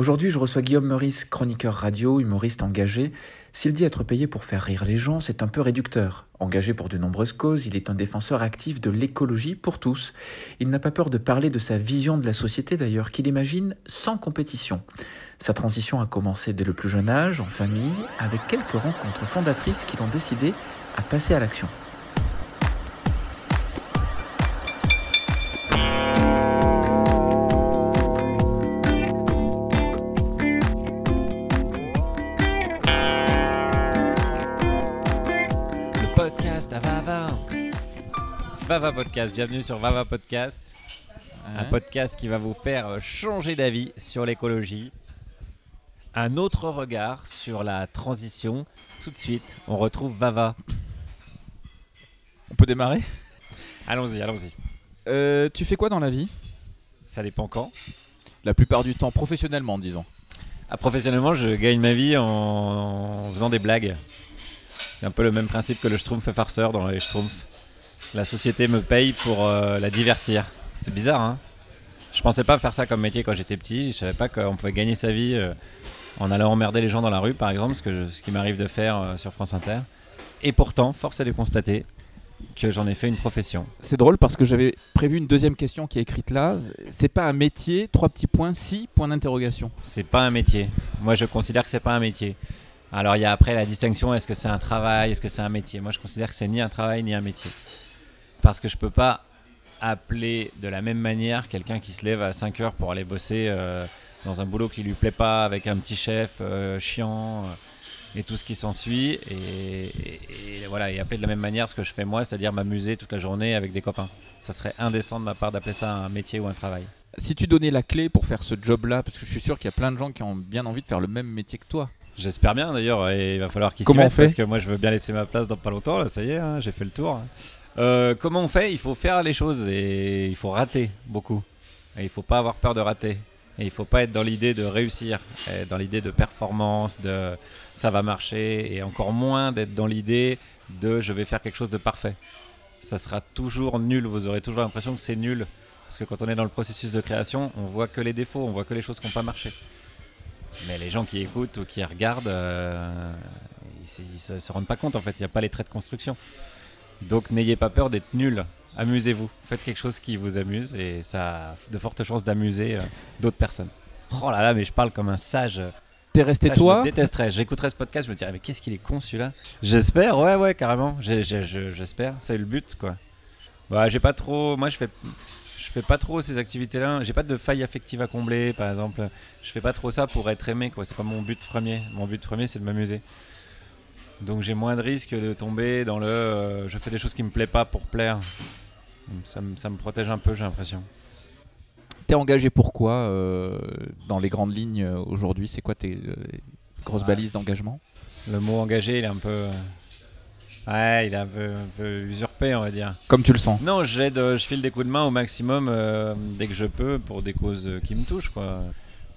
Aujourd'hui, je reçois Guillaume Meurice, chroniqueur radio, humoriste engagé. S'il dit être payé pour faire rire les gens, c'est un peu réducteur. Engagé pour de nombreuses causes, il est un défenseur actif de l'écologie pour tous. Il n'a pas peur de parler de sa vision de la société d'ailleurs, qu'il imagine sans compétition. Sa transition a commencé dès le plus jeune âge, en famille, avec quelques rencontres fondatrices qui l'ont décidé à passer à l'action. Vava Podcast. Bienvenue sur Vava Podcast. Un podcast qui va vous faire changer d'avis sur l'écologie. Un autre regard sur la transition. Tout de suite, on retrouve Vava. On peut démarrer? Allons-y, allons-y. Euh, tu fais quoi dans la vie? Ça dépend quand. La plupart du temps, professionnellement, disons. Ah, professionnellement, je gagne ma vie en, faisant des blagues. C'est un peu le même principe que le Schtroumpf farceur dans les Schtroumpfs. La société me paye pour euh, la divertir. C'est bizarre, hein Je pensais pas faire ça comme métier quand j'étais petit. Je savais pas qu'on pouvait gagner sa vie euh, en allant emmerder les gens dans la rue, par exemple, ce, que ce qui m'arrive de faire euh, sur France Inter. Et pourtant, force est de constater que j'en ai fait une profession. C'est drôle parce que j'avais prévu une deuxième question qui est écrite là. C'est pas un métier, trois petits points, si, point d'interrogation. C'est pas un métier. Moi, je considère que c'est pas un métier. Alors, il y a après la distinction est-ce que c'est un travail, est-ce que c'est un métier? Moi, je considère que c'est ni un travail ni un métier parce que je peux pas appeler de la même manière quelqu'un qui se lève à 5 heures pour aller bosser euh, dans un boulot qui lui plaît pas, avec un petit chef euh, chiant euh, et tout ce qui s'ensuit. Et, voilà, et appeler de la même manière ce que je fais moi, c'est-à-dire m'amuser toute la journée avec des copains. Ça serait indécent de ma part d'appeler ça un métier ou un travail. Si tu donnais la clé pour faire ce job-là, parce que je suis sûr qu'il y a plein de gens qui ont bien envie de faire le même métier que toi. J'espère bien d'ailleurs, et il va falloir qu'ils s'y mettent parce que moi je veux bien laisser ma place dans pas longtemps, là ça y est, hein, j'ai fait le tour. Euh, comment on fait? Il faut faire les choses et il faut rater beaucoup. Et il faut pas avoir peur de rater. Et il faut pas être dans l'idée de réussir, dans l'idée de performance, de ça va marcher, et encore moins d'être dans l'idée de je vais faire quelque chose de parfait. Ça sera toujours nul, vous aurez toujours l'impression que c'est nul. Parce que quand on est dans le processus de création, on voit que les défauts, on voit que les choses qui n'ont pas marché. Mais les gens qui écoutent ou qui regardent, euh, ils ne se rendent pas compte en fait, il n'y a pas les traits de construction. Donc n'ayez pas peur d'être nul. Amusez-vous. Faites quelque chose qui vous amuse et ça a de fortes chances d'amuser euh, d'autres personnes. Oh là là, mais je parle comme un sage. T'es resté toi Je détesterais. J'écouterais ce podcast, je me dirais, mais qu'est-ce qu'il est con celui-là? J'espère, ouais, ouais, carrément. J'espère. C'est le but, quoi. Bah, j'ai pas trop. Moi, je fais. Je fais pas trop ces activités-là. J'ai pas de faille affective à combler, par exemple. Je fais pas trop ça pour être aimé, quoi. C'est pas mon but premier. Mon but premier, c'est de m'amuser. Donc j'ai moins de risques de tomber dans le euh, je fais des choses qui me plaisent pas pour plaire. Ça, me protège un peu, j'ai l'impression. T'es engagé pourquoi euh, dans les grandes lignes euh, aujourd'hui? C'est quoi tes grosses balises d'engagement? Le mot engagé, il est un peu. Ouais, il est un peu, usurpé, on va dire. Comme tu le sens Non, j'aide, je file des coups de main au maximum dès que je peux pour des causes qui me touchent, quoi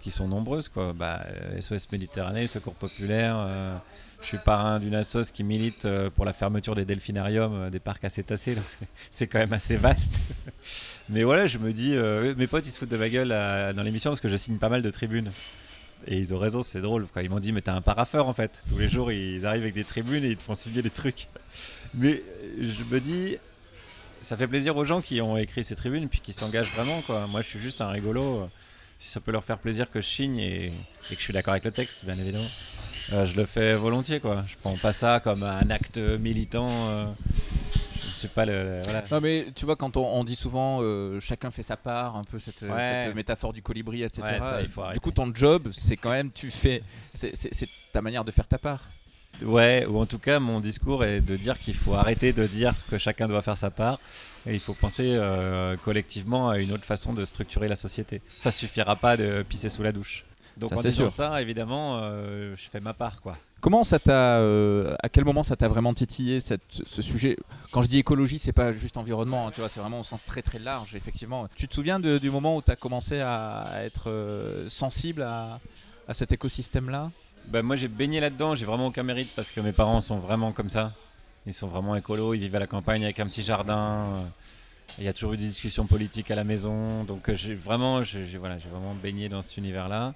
qui sont nombreuses. Quoi. Bah, SOS euh, Méditerranée, Secours Populaire. Euh, je suis parrain d'une assoce qui milite euh, pour la fermeture des delphinariums, des parcs acétacés. C'est quand même assez vaste. Mais voilà, je me dis, mes potes ils se foutent de ma gueule dans l'émission parce que je signe pas mal de tribunes. Et ils ont raison, c'est drôle. Ils m'ont dit, mais t'es un paraffeur en fait. Tous les jours, ils arrivent avec des tribunes et ils te font signer des trucs. Mais je me dis, ça fait plaisir aux gens qui ont écrit ces tribunes puis qui s'engagent vraiment. Quoi. Moi, je suis juste un rigolo si ça peut leur faire plaisir que je signe et, que je suis d'accord avec le texte, bien évidemment, euh, je le fais volontiers. Quoi. Je prends pas ça comme un acte militant. Euh, pas le. voilà. Non, mais tu vois, quand on, dit souvent euh, chacun fait sa part, un peu cette, métaphore du colibri, etc. du coup, ton job, c'est quand même, tu fais. C'est ta manière de faire ta part. Ouais, ou en tout cas, mon discours est de dire qu'il faut arrêter de dire que chacun doit faire sa part et il faut penser euh, collectivement à une autre façon de structurer la société. Ça suffira pas de pisser sous la douche. Donc en disant ça, évidemment, euh, je fais ma part, quoi. Comment ça t'a, euh, à quel moment ça t'a vraiment titillé ce sujet? Quand je dis écologie, c'est pas juste environnement, hein, tu vois, c'est vraiment au sens très très large, effectivement. Tu te souviens du moment où tu as commencé à, être sensible à, à cet écosystème-là? Ben, moi j'ai baigné là-dedans, j'ai vraiment aucun mérite parce que mes parents sont vraiment comme ça. Ils sont vraiment écolos, ils vivent à la campagne avec un petit jardin. Euh, il y a toujours eu des discussions politiques à la maison. Donc euh, j'ai vraiment, j'ai voilà, vraiment baigné dans cet univers-là.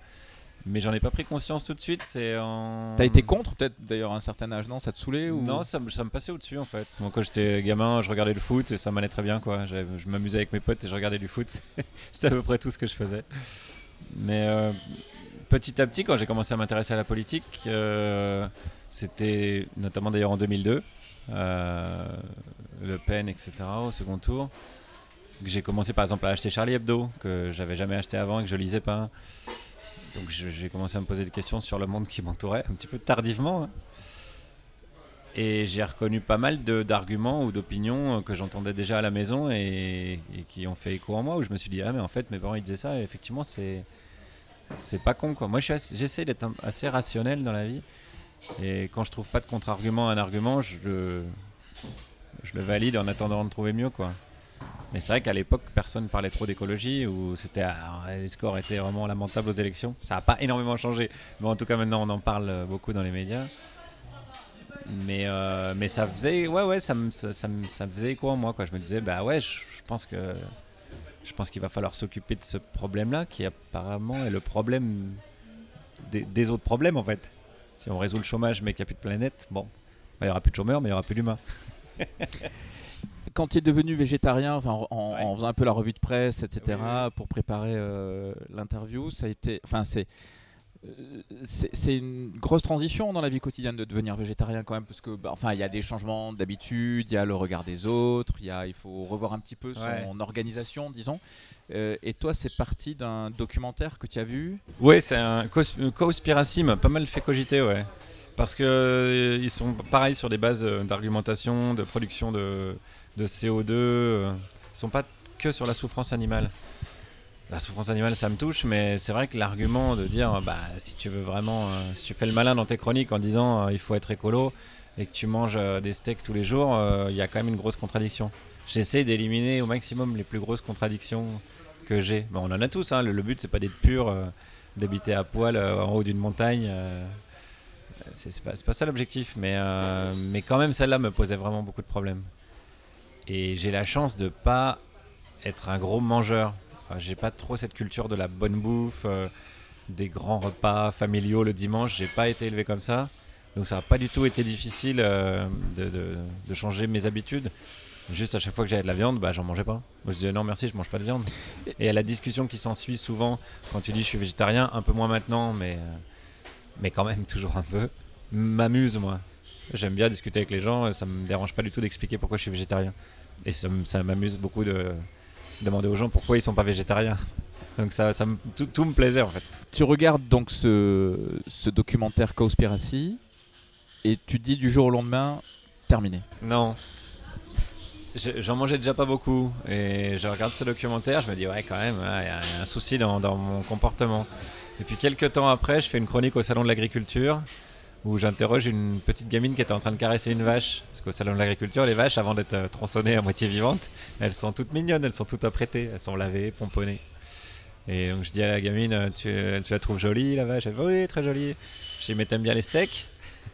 Mais j'en ai pas pris conscience tout de suite. C'est en. T'as été contre peut-être d'ailleurs à un certain âge, non? Ça te saoulait ou... Non, ça, me- ça me passait au-dessus en fait. Moi, quand j'étais gamin, je regardais le foot et ça m'allait très bien quoi. J'avais- Je m'amusais avec mes potes et je regardais du foot. C'était à peu près tout ce que je faisais. Mais euh, petit à petit, quand j'ai commencé à m'intéresser à la politique, euh, c'était notamment d'ailleurs en 2002, euh, Le Pen, etc. au second tour, que j'ai commencé par exemple à acheter Charlie Hebdo, que j'avais jamais acheté avant et que je lisais pas. Donc j'ai commencé à me poser des questions sur le monde qui m'entourait, un petit peu tardivement. Et j'ai reconnu pas mal d'arguments ou d'opinions euh, que j'entendais déjà à la maison et, qui ont fait écho en moi, où je me suis dit, ah mais en fait mes parents ils disaient ça, et effectivement c'est pas con quoi. Moi j'essaie d'être assez rationnel dans la vie, et quand je trouve pas de contre-argument à un argument, je le, je le valide en attendant de trouver mieux quoi. Et c'est vrai qu'à l'époque, personne parlait trop d'écologie, ou c'était les scores étaient vraiment lamentables aux élections. Ça n'a pas énormément changé, mais en tout cas maintenant on en parle beaucoup dans les médias. Mais, euh, mais ça faisait, ouais, ouais, ça me, ça, faisait écho en moi, quoi. Je me disais, bah ouais, je, pense que, je pense qu'il va falloir s'occuper de ce problème-là, qui apparemment est le problème des, autres problèmes en fait. Si on résout le chômage, mais qu'il n'y a plus de planète, bon, bah, il y aura plus de chômeurs, mais il y aura plus d'humains. Quand tu es devenu végétarien, en, en- Ouais. en faisant un peu la revue de presse, etc., Oui, pour préparer euh, l'interview, ça a été, enfin, c'est euh, c'est c'est une grosse transition dans la vie quotidienne de devenir végétarien quand même parce que bah, enfin il y a des changements d'habitude, il y a le regard des autres, il y a il faut revoir un petit peu son Ouais. organisation disons. Euh, et toi c'est parti d'un documentaire que tu as vu? Ouais, c'est un Conspiracy m'a pas mal fait cogiter, ouais. Parce que euh, ils sont pareils sur des bases euh, d'argumentation, de production de, de CO2. euh, sont pas que sur la souffrance animale. La souffrance animale, ça me touche, mais c'est vrai que l'argument de dire, bah, si tu veux vraiment, euh, si tu fais le malin dans tes chroniques en disant euh, il faut être écolo et que tu manges euh, des steaks tous les jours, il y a quand même une grosse contradiction. J'essaie d'éliminer au maximum les plus grosses contradictions que j'ai. Bon, on en a tous, hein. le, le but c'est pas d'être pur, d'habiter à poil en haut d'une montagne. c'est pas, pas ça l'objectif, mais, mais quand même celle-là me posait vraiment beaucoup de problèmes. Et j'ai la chance de pas être un gros mangeur. J'ai pas trop cette culture de la bonne bouffe, euh, des grands repas familiaux le dimanche. J'ai pas été élevé comme ça. Donc ça n'a pas du tout été difficile euh, de, changer mes habitudes. Juste à chaque fois que j'avais de la viande, bah, j'en mangeais pas. Je disais non merci, je mange pas de viande. Et à la discussion qui s'ensuit souvent quand tu dis je suis végétarien, un peu moins maintenant, mais, euh, mais quand même toujours un peu, m'amuse moi. J'aime bien discuter avec les gens, ça me dérange pas du tout d'expliquer pourquoi je suis végétarien. Et ça, m'amuse beaucoup de demander aux gens pourquoi ils sont pas végétariens. Donc ça, ça me- tout, tout me plaisait en fait. Tu regardes donc ce, ce documentaire Conspiracy et tu te dis du jour au lendemain terminé. Non. Je- J'en mangeais déjà pas beaucoup et je regarde ce documentaire, je me dis ouais quand même, il y, a y a un souci dans, dans mon comportement. Et puis quelques temps après, je fais une chronique au salon de l'agriculture où j'interroge une petite gamine qui était en train de caresser une vache. Parce qu'au salon de l'agriculture, les vaches, avant d'être euh, tronçonnées à moitié vivantes, elles sont toutes mignonnes, elles sont toutes apprêtées, elles sont lavées, pomponnées. Et donc je dis à la gamine, euh, tu, tu la trouves jolie la vache? Elle fait oui, très jolie. Je dis mais t'aimes bien les steaks?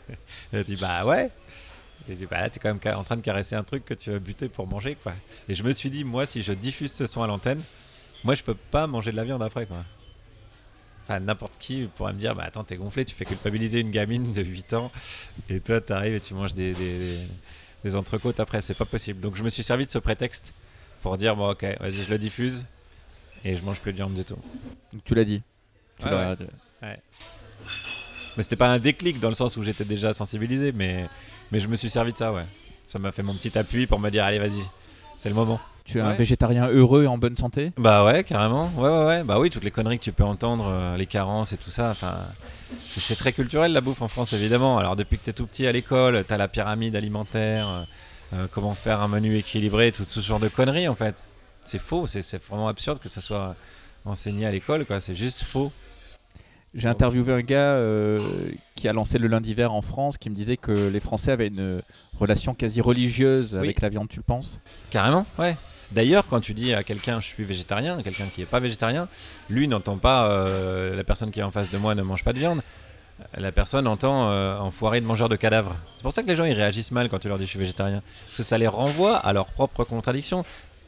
Elle dit bah ouais. Et je dis, bah là, t'es quand même en train de caresser un truc que tu vas buter pour manger, quoi. Et je me suis dit, moi, si je diffuse ce son à l'antenne, moi, je peux pas manger de la viande après, quoi. Enfin, n'importe qui pourrait me dire, bah attends, t'es gonflé, tu fais culpabiliser une gamine de 8 ans, et toi, t'arrives et tu manges des, des, des- des entrecôtes après, c'est pas possible. Donc, je me suis servi de ce prétexte pour dire, bon, ok, vas-y, je le diffuse, et je mange plus de viande du tout. Donc tu l'as dit. Tu Ouais, l'as- Mais c'était pas un déclic dans le sens où j'étais déjà sensibilisé, mais, mais je me suis servi de ça, ouais. Ça m'a fait mon petit appui pour me dire, allez, vas-y, c'est le moment. Tu es un végétarien heureux et en bonne santé? Bah ouais, carrément. Ouais, ouais, ouais. Bah oui, toutes les conneries que tu peux entendre, euh, les carences et tout ça. Enfin, c'est très culturel la bouffe en France, évidemment. Alors depuis que t'es tout petit à l'école, t'as la pyramide alimentaire, euh, euh, comment faire un menu équilibré, tout ce genre de conneries en fait. C'est faux, c'est c'est vraiment absurde que ça soit enseigné à l'école, quoi. C'est juste faux. J'ai interviewé un gars euh, qui a lancé le lundi vert en France qui me disait que les Français avaient une relation quasi religieuse avec la viande, tu le penses? Carrément, ouais. D'ailleurs, quand tu dis à quelqu'un je suis végétarien, quelqu'un qui n'est pas végétarien, lui n'entend pas euh, la personne qui est en face de moi ne mange pas de viande. La personne entend euh, enfoiré de mangeur de cadavres. C'est pour ça que les gens ils réagissent mal quand tu leur dis je suis végétarien. Parce que ça les renvoie à leur propre contradiction.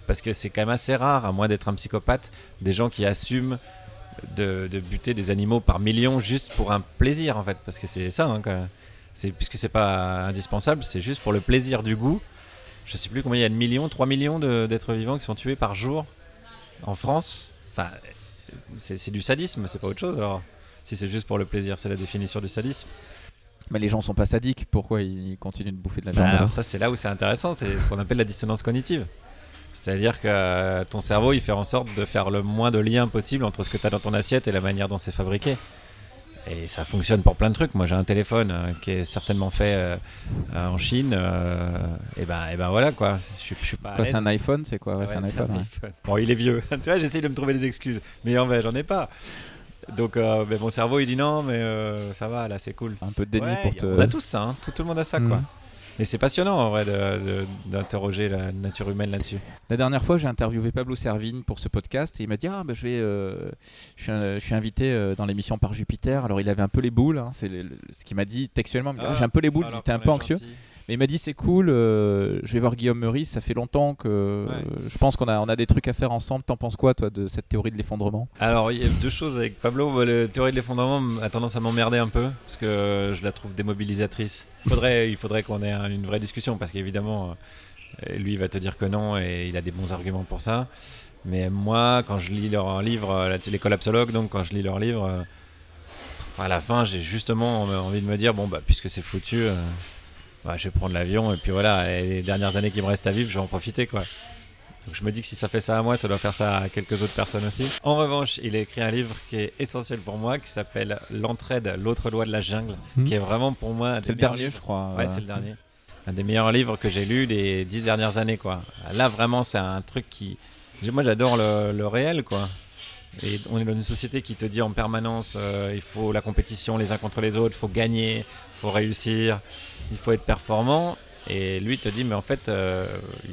Parce que c'est quand même assez rare, à moins d'être un psychopathe, des gens qui assument de, de buter des animaux par millions juste pour un plaisir en fait, parce que c'est ça. Hein, quand- c'est puisque c'est pas indispensable, c'est juste pour le plaisir du goût. Je sais plus combien il y a de millions, 3 millions d'êtres vivants qui sont tués par jour en France. Enfin, c'est du sadisme, c'est pas autre chose. Alors, si c'est juste pour le plaisir, c'est la définition du sadisme. Mais les gens sont pas sadiques, pourquoi ils continuent de bouffer de la Bah, viande alors? ça, c'est là où c'est intéressant, c'est ce qu'on appelle la dissonance cognitive. C'est-à-dire que euh, ton cerveau, il fait en sorte de faire le moins de liens possible entre ce que tu as dans ton assiette et la manière dont c'est fabriqué. Et ça fonctionne pour plein de trucs. Moi, j'ai un téléphone euh, qui est certainement fait euh, en Chine. euh, et ben, et ben voilà quoi. Je, suis- je suis pas. à Quoi, c'est un iPhone? C'est quoi? Ouais, Ouais, c'est un iPhone. ouais. iPhone. Bon, il est vieux. tu vois, j'essaye de me trouver des excuses. Mais en vrai, j'en ai pas. Donc, mon cerveau, il dit non, mais ça va, là, c'est cool. Un peu de déni pour te. On a tous ça, hein. tout, tout le monde a ça, quoi. Et c'est passionnant, en vrai, d'interroger la nature humaine là-dessus. La dernière fois, j'ai interviewé Pablo Servigne pour ce podcast et il m'a dit ah bah, je vais, euh, je, suis, un- je suis invité euh, dans l'émission par Jupiter. Alors il avait un peu les boules, hein, c'est ce qu'il m'a dit textuellement. Ah, j'ai un peu les boules, il était un peu anxieux. gentil. Mais il m'a dit c'est cool, euh, je vais voir Guillaume Meurice. Ça fait longtemps que Ouais. euh, je pense qu'on a, on a des trucs à faire ensemble. T'en penses quoi toi de cette théorie de l'effondrement? Alors, il y a deux choses avec Pablo. La théorie de l'effondrement a tendance à m'emmerder un peu, parce que je la trouve démobilisatrice. Faudrait, il faudrait qu'on ait un- une vraie discussion, parce qu'évidemment, euh, lui, il va te dire que non, et il a des bons arguments pour ça. Mais moi, quand je lis leur livre, les collapsologues, donc quand je lis leur livre, à la fin, j'ai justement envie de me dire, bon, bah, puisque c'est foutu, bah, je vais prendre l'avion, et puis voilà, et les dernières années qui me restent à vivre, je vais en profiter, quoi. Donc je me dis que si ça fait ça à moi, ça doit faire ça à quelques autres personnes aussi. En revanche, il a écrit un livre qui est essentiel pour moi, qui s'appelle L'entraide, l'autre loi de la jungle, Mhm. qui est vraiment pour moi... un des C'est le meilleurs dernier, livres. je crois. Ouais, euh, c'est le dernier. Un des meilleurs livres que j'ai lu les dix dernières années, quoi. Là, vraiment, c'est un truc qui... Moi, j'adore le, le réel, quoi. Et on est dans une société qui te dit en permanence, euh, il faut la compétition les uns contre les autres, il faut gagner, il faut réussir, il faut être performant. Et lui te dit, mais en fait, euh,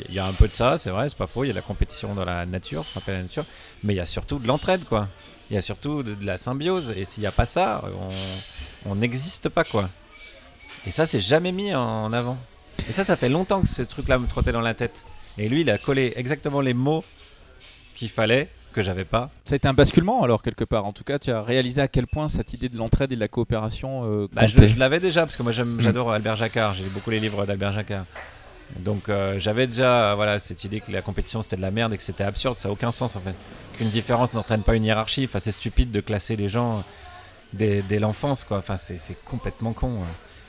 il y a un peu de ça, c'est vrai, c'est pas faux, il y a la compétition dans la nature, la nature, mais il y a surtout de l'entraide, quoi. Il y a surtout de, la symbiose, et s'il n'y a pas ça, on- on n'existe pas, quoi. Et ça, c'est jamais mis en avant. Et ça, ça fait longtemps que ce truc-là me trottait dans la tête. Et lui, il a collé exactement les mots qu'il fallait, que j'avais pas. Ça a été un basculement alors quelque part. En tout cas, tu as réalisé à quel point cette idée de l'entraide et de la coopération euh, Bah, je l'avais déjà, parce que moi Mm. j'adore Albert Jacquard, j'ai lu beaucoup les livres d'Albert Jacquard. Donc euh, j'avais déjà voilà, cette idée que la compétition c'était de la merde et que c'était absurde, ça n'a aucun sens en fait. Qu'une différence n'entraîne pas une hiérarchie, enfin, c'est stupide de classer les gens dès, dès l'enfance, quoi. Enfin, c'est c'est complètement con. hein.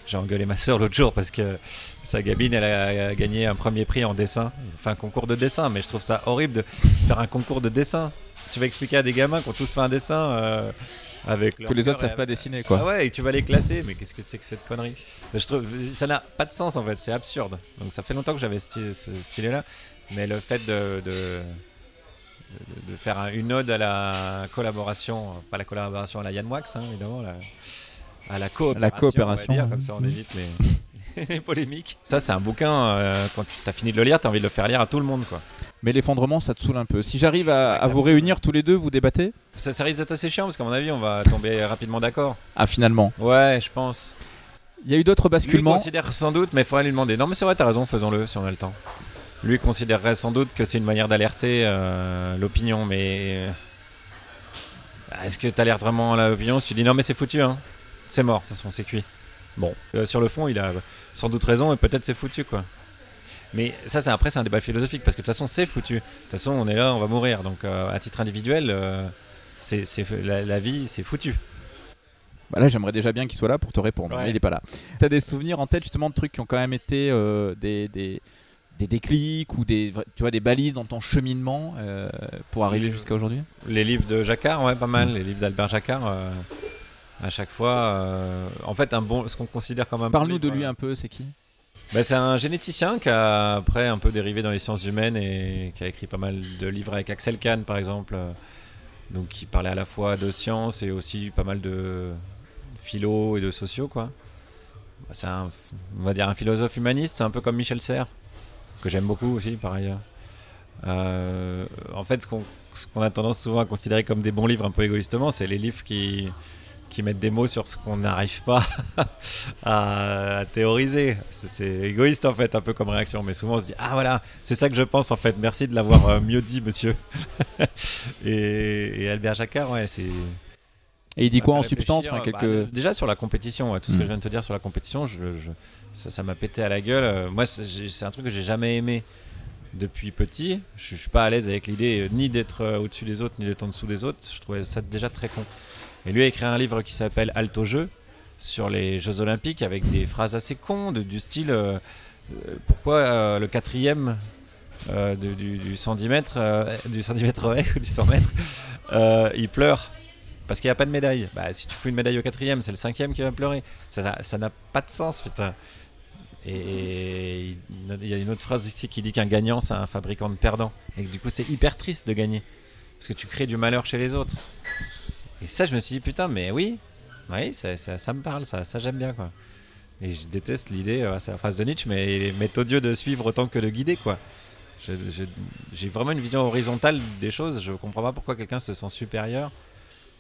J'ai engueulé ma soeur l'autre jour parce que sa gamine, elle a, gagné un premier prix en dessin, enfin un concours de dessin, mais je trouve ça horrible de faire un concours de dessin. Tu vas expliquer à des gamins qui ont tous fait un dessin euh, avec que les autres savent pas dessiner quoi. ah ouais, et tu vas les classer, mais qu'est-ce que c'est que cette connerie? Je trouve ça n'a pas de sens en fait, c'est absurde. Donc ça fait longtemps que j'avais ce, ce style-là, mais le fait de, de, faire un- une ode à la collaboration, pas la collaboration à la Yann Wax, hein, évidemment, la- à la coopération, coopération, on va dire, ouais. comme ça on évite les, les polémiques. Ça c'est un bouquin, euh, quand tu as fini de le lire, tu as envie de le faire lire à tout le monde. quoi. Mais l'effondrement, ça te saoule un peu. Si j'arrive à, vous réunir tous les deux, vous débattez? Ça, ça risque d'être assez chiant parce qu'à mon avis on va tomber rapidement d'accord. Ah finalement. Ouais, je pense. Il y a eu d'autres Lui basculements. considère sans doute, mais il faudrait lui demander. Non, mais c'est vrai, t'as raison, faisons-le si on a le temps. Lui considérerait sans doute que c'est une manière d'alerter euh, l'opinion, mais. euh, Est-ce que t'alertes vraiment l'opinion si tu dis non, mais c'est foutu, hein? C'est mort, de toute façon, c'est cuit. Bon, euh, sur le fond, il a sans doute raison et peut-être c'est foutu, quoi. Mais ça, c'est après, c'est un débat philosophique parce que de toute façon, c'est foutu. De toute façon, on est là, on va mourir. Donc, euh, à titre individuel, euh, c'est, la, la vie, c'est foutu. Bah là, j'aimerais déjà bien qu'il soit là pour te répondre. Ouais. Mais il est pas là. T'as des souvenirs en tête justement de trucs qui ont quand même été des, des, des déclics ou des, tu vois, des balises dans ton cheminement pour arriver jusqu'à aujourd'hui? Les livres de Jacquard, ouais, pas mal. Les livres d'Albert Jacquard, à chaque fois. euh, en fait, un bon, ce qu'on considère comme un bon Parle-nous de lui un peu, c'est qui? Bah, c'est un généticien qui a après un peu dérivé dans les sciences humaines et qui a écrit pas mal de livres avec Axel Kahn, par exemple. euh, donc, qui parlait à la fois de sciences et aussi pas mal de philo et de sociaux, quoi. Bah, c'est un, on va dire un philosophe humaniste, c'est un peu comme Michel Serres, que j'aime beaucoup aussi, par ailleurs. Euh, en fait, ce qu'on ce qu'on a tendance souvent à considérer comme des bons livres un peu égoïstement, c'est les livres qui, qui mettent des mots sur ce qu'on n'arrive pas à, théoriser. C'est égoïste en fait, un peu comme réaction, mais souvent on se dit ah voilà, c'est ça que je pense en fait. Merci de l'avoir euh, mieux dit, monsieur. et, Albert Jacquard, ouais, c'est. Et il dit quoi en substance bah, quelques... Déjà sur la compétition, tout ce que hmm. je viens de te dire sur la compétition, je, ça m'a pété à la gueule. Euh, moi, c'est un truc que j'ai jamais aimé depuis petit. Je, je suis pas à l'aise avec l'idée ni d'être au-dessus des autres, ni d'être en dessous des autres. Je trouvais ça déjà très con. Et lui a écrit un livre qui s'appelle Alto Jeu sur les Jeux Olympiques avec des phrases assez cons du style euh, euh, pourquoi euh, le quatrième du, 110 mètres, du 110 mètres du 100 mètres, il pleure parce qu'il n'y a pas de médaille. Bah, si tu fous une médaille au quatrième, c'est le cinquième qui va pleurer. Ça n'a pas de sens, putain. Et il y a une autre phrase ici qui dit qu'un gagnant, c'est un fabricant de perdants. Et du coup, c'est hyper triste de gagner. Parce que tu crées du malheur chez les autres. Et ça, je me suis dit, putain, mais oui, oui, ça, me parle, ça, j'aime bien, quoi. Et je déteste l'idée, euh, c'est la phrase de Nietzsche, mais méthodieux de suivre autant que de guider, quoi. J'ai vraiment une vision horizontale des choses. Je comprends pas pourquoi quelqu'un se sent supérieur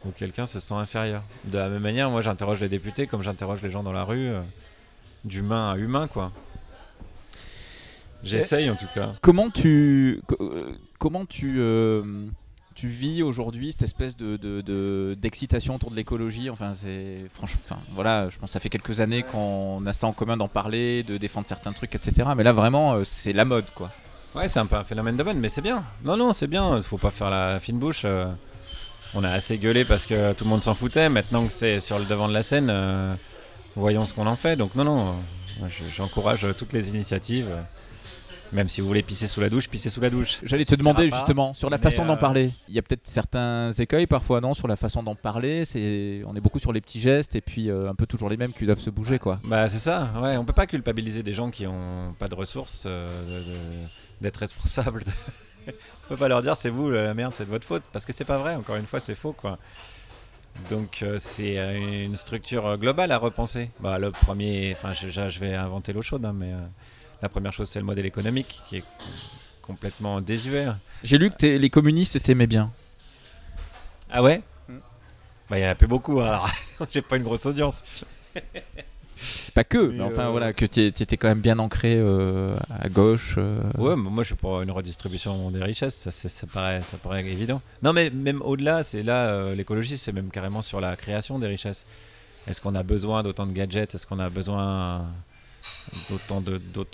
ou quelqu'un se sent inférieur. De la même manière, moi, j'interroge les députés comme j'interroge les gens dans la rue, euh, d'humain à humain, quoi. J'essaye en tout cas. Comment tu, euh, comment tu, tu vis aujourd'hui cette espèce de, d'excitation autour de l'écologie? Enfin, c'est franchement, enfin, voilà, je pense que ça fait quelques années qu'on a ça en commun d'en parler, de défendre certains trucs, etc. Mais là, vraiment, euh, c'est la mode, quoi. Ouais, c'est un peu un phénomène de mode, mais c'est bien. Non, non, c'est bien. Faut pas faire la fine bouche. Euh. on a assez gueulé parce que tout le monde s'en foutait. Maintenant que c'est sur le devant de la scène, euh, voyons ce qu'on en fait. Donc non, non, j'encourage toutes les initiatives. Même si vous voulez pisser sous la douche, pisser sous la douche. J'allais te demander justement sur la façon d'en euh, parler. Il y a peut-être certains écueils parfois, non, sur la façon d'en parler. C'est, on est beaucoup sur les petits gestes et puis euh, un peu toujours les mêmes qui doivent se bouger, quoi. Bah c'est ça. Ouais, on peut pas culpabiliser des gens qui ont pas de ressources euh, d'être responsables. on peut pas leur dire c'est vous la merde, c'est de votre faute parce que c'est pas vrai. Encore une fois, c'est faux, quoi. Donc c'est une structure globale à repenser. Bah le premier, enfin je, je, vais inventer l'eau chaude, hein, mais la première chose, c'est le modèle économique qui est complètement désuet. J'ai lu que les communistes t'aimaient bien. Ah ouais mm. Bah, il n'y en a plus beaucoup, hein, alors j'ai pas une grosse audience. Pas que, mais, enfin euh, voilà, que tu étais quand même bien ancré euh, à gauche. Euh. Ouais, mais moi je suis pour une redistribution des richesses, ça, ça, paraît, ça paraît évident. Non, mais même au-delà, c'est là, l'écologie, c'est même carrément sur la création des richesses. Est-ce qu'on a besoin d'autant de gadgets? Est-ce qu'on a besoin d'autant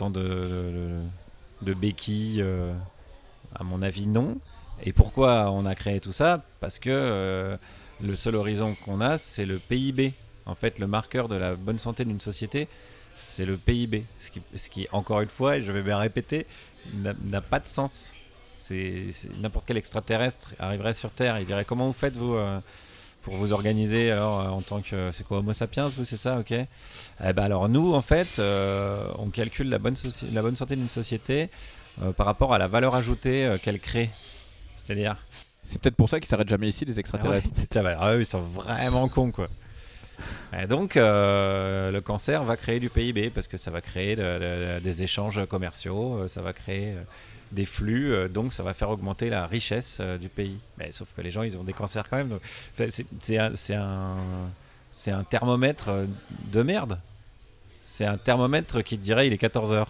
de, béquilles euh, À mon avis, non. Et pourquoi on a créé tout ça? Parce que euh, le seul horizon qu'on a, c'est le PIB. En fait, le marqueur de la bonne santé d'une société, c'est le PIB. Ce qui, encore une fois, et je vais bien répéter, n'a, pas de sens. N'importe quel extraterrestre arriverait sur Terre et dirait comment vous faites vous euh, pour vous organiser alors euh, en tant que c'est quoi Homo sapiens vous c'est ça ok. Eh ben alors nous en fait euh, on calcule la bonne la bonne santé d'une société euh, par rapport à la valeur ajoutée qu'elle crée. C'est-à-dire c'est peut-être pour ça qu'ils s'arrêtent jamais ici les extraterrestres. Ah ils sont vraiment cons quoi. Et donc le cancer va créer du PIB parce que ça va créer des échanges commerciaux ça va créer des flux, euh, donc ça va faire augmenter la richesse euh, du pays. Mais sauf que les gens, ils ont des cancers quand même. C'est un, un, un thermomètre euh, de merde. C'est un thermomètre qui te dirait il est 14h.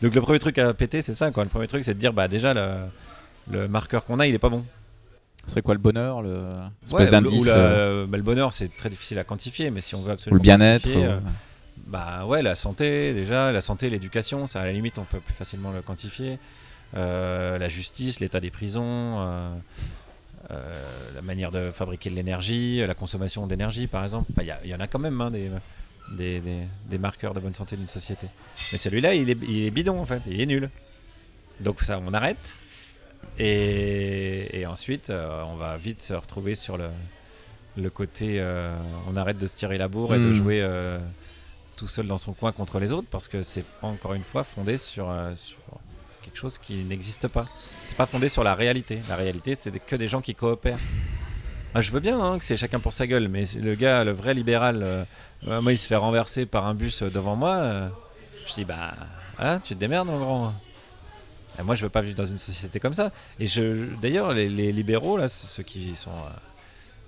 Donc le premier truc à péter, c'est ça. Quoi. Le premier truc, c'est de dire bah déjà le, le marqueur qu'on a, il est pas bon. Ce serait quoi le bonheur le... Ouais, bah, le bonheur, c'est très difficile à quantifier, mais si on veut absolument. Ou le bien-être. Bah ouais, la santé déjà, la santé, l'éducation, ça à la limite on peut plus facilement le quantifier. Euh, la justice, l'état des prisons, euh, euh, la manière de fabriquer de l'énergie, la consommation d'énergie par exemple. Il y, en a quand même hein, des, des, des, marqueurs de bonne santé d'une société. Mais celui-là, il est, il est, bidon en fait, il est nul. Donc ça, on arrête. Et, et ensuite, on va vite se retrouver sur le, le côté, on arrête de se tirer la bourre et de hmm. jouer tout seul dans son coin contre les autres parce que c'est encore une fois fondé sur, euh, sur quelque chose qui n'existe pas. C'est pas fondé sur la réalité. La réalité, c'est que des gens qui coopèrent. je veux bien hein, que c'est chacun pour sa gueule, mais le gars, le vrai libéral, euh, moi, il se fait renverser par un bus devant moi. Euh, je dis, bah, voilà, tu te démerdes, mon grand. Et moi, je veux pas vivre dans une société comme ça. Et je, d'ailleurs, les, libéraux, là, ceux qui sont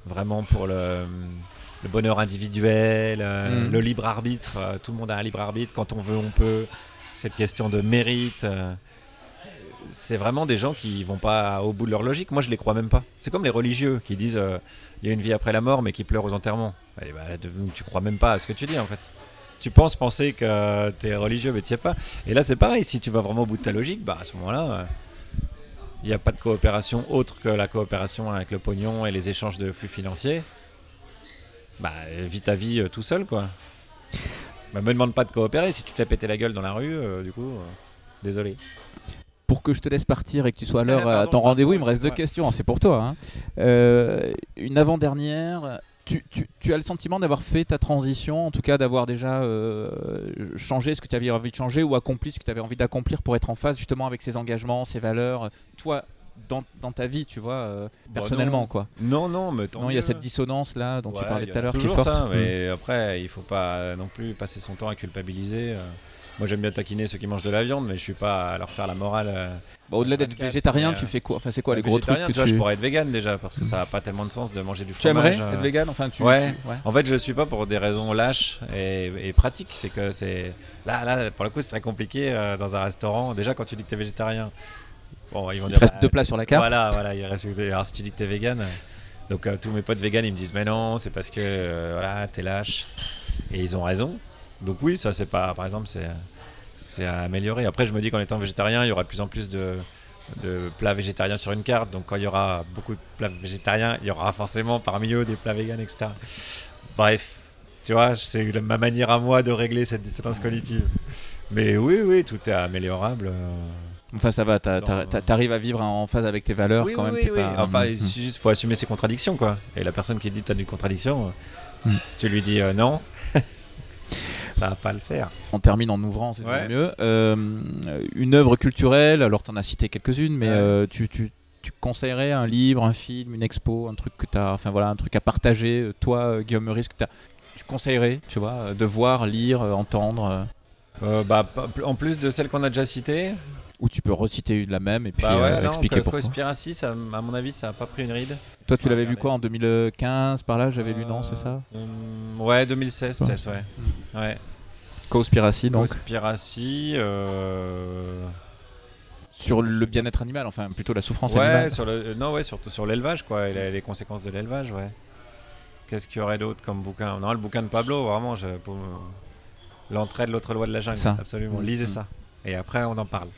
vraiment pour le, le bonheur individuel, euh, Mm. le libre arbitre. euh, tout le monde a un libre arbitre. Quand on veut, on peut. Cette question de mérite. euh, c'est vraiment des gens qui vont pas au bout de leur logique. Moi, je les crois même pas. C'est comme les religieux qui disent il y a une vie après la mort, mais qui pleurent aux enterrements. Eh ben, de- tu crois même pas à ce que tu dis en fait. Tu penses penser que tu es religieux, mais tu es pas. Et là, c'est pareil. Si tu vas vraiment au bout de ta logique, bah, à ce moment-là, il n'y a pas de coopération autre que la coopération avec le pognon et les échanges de flux financiers. Bah, euh, vis ta vie euh, tout seul, quoi. Bah, me demande pas de coopérer. Si tu te fais péter la gueule dans la rue, euh, du coup, euh, désolé. Pour que je te laisse partir et que tu sois à l'heure à ton rendez-vous, il me reste deux questions. C'est pour toi. hein. Euh, une avant-dernière. Tu, tu- tu as le sentiment d'avoir fait ta transition, en tout cas d'avoir déjà euh, changé ce que tu avais envie de changer ou accompli ce que tu avais envie d'accomplir pour être en phase justement avec ces engagements, ces valeurs? Toi, dans, dans ta vie, tu vois, euh, Bah, personnellement, non. quoi. Non, non, mais tant Non, il y a cette dissonance là dont tu parlais tout à l'heure qui est forte. ça, Mm. mais après, il faut pas non plus passer son temps à culpabiliser. euh. Moi, j'aime bien taquiner ceux qui mangent de la viande, mais je suis pas à leur faire la morale. euh. Bah, Au-delà d'être 24, végétarien, tu euh, fais quoi? Enfin, c'est quoi les gros trucs que tu vois, tu... je pourrais être vegan déjà, parce que ça n'a pas tellement de sens de manger du Tu aimerais fromage. euh. être vegan? Enfin, tu. Ouais. tu- ouais. En fait, je le suis pas pour des raisons lâches et, et pratiques. C'est que c'est là, là, pour le coup, c'est très compliqué euh, dans un restaurant. Déjà, quand tu dis que t'es végétarien, bon, ils vont Il dire. reste bah, deux plats sur la carte. Voilà, voilà, il reste. Alors, si tu dis que t'es vegan, euh, donc euh, tous mes potes vegan, ils me disent, mais non, c'est parce que euh, voilà, t'es lâche. Et ils ont raison. Donc oui, ça, c'est pas. Par exemple, c'est c'est à améliorer. Après, je me dis qu'en étant végétarien, il y aura de plus en plus de de plats végétariens sur une carte. Donc quand il y aura beaucoup de plats végétariens, il y aura forcément parmi eux des plats véganes, etc. Bref, tu vois, c'est ma manière à moi de régler cette dissonance cognitive. Mais oui, oui, tout est améliorable. euh. Enfin, ça va, t'arrives à vivre en phase avec tes valeurs Oui, quand oui, même. oui, t'es oui. pas- Enfin, Mm. il juste faut assumer ses contradictions, quoi. Et la personne qui dit t'as une contradiction, euh, Mm. si tu lui dis euh, non, ça va pas le faire. On termine en ouvrant, c'est Ouais. mieux. Euh, une œuvre culturelle, alors t'en as cité quelques-unes, mais Ouais. euh, tu, tu, tu conseillerais un livre, un film, une expo, un truc que t'as, enfin voilà, un truc à partager, toi, Guillaume Meurice, que t'as- tu conseillerais, tu vois, de voir, lire, entendre, bah, en plus de celles qu'on a déjà citées, ou tu peux reciter la même et puis bah ouais, euh, non, expliquer pourquoi. Conspiracy, ça, à mon avis, ça a pas pris une ride. Toi, tu l'avais vu quoi en 2015 par là J'avais lu non, c'est ça Euh, Ouais, 2016 Ouais. peut-être, ouais. Ouais. Conspiracy, donc Conspiracy, euh... sur le bien-être animal, enfin plutôt la souffrance ouais, animale. sur le, euh, non, ouais, surtout sur l'élevage, quoi, et les, conséquences de l'élevage, ouais. Qu'est-ce qu'il y aurait d'autre comme bouquin? Non, le bouquin de Pablo, vraiment, je, pour me- l'entrée de l'autre loi de la jungle, Ça. absolument. Mm, Lisez mm. ça, et après on en parle.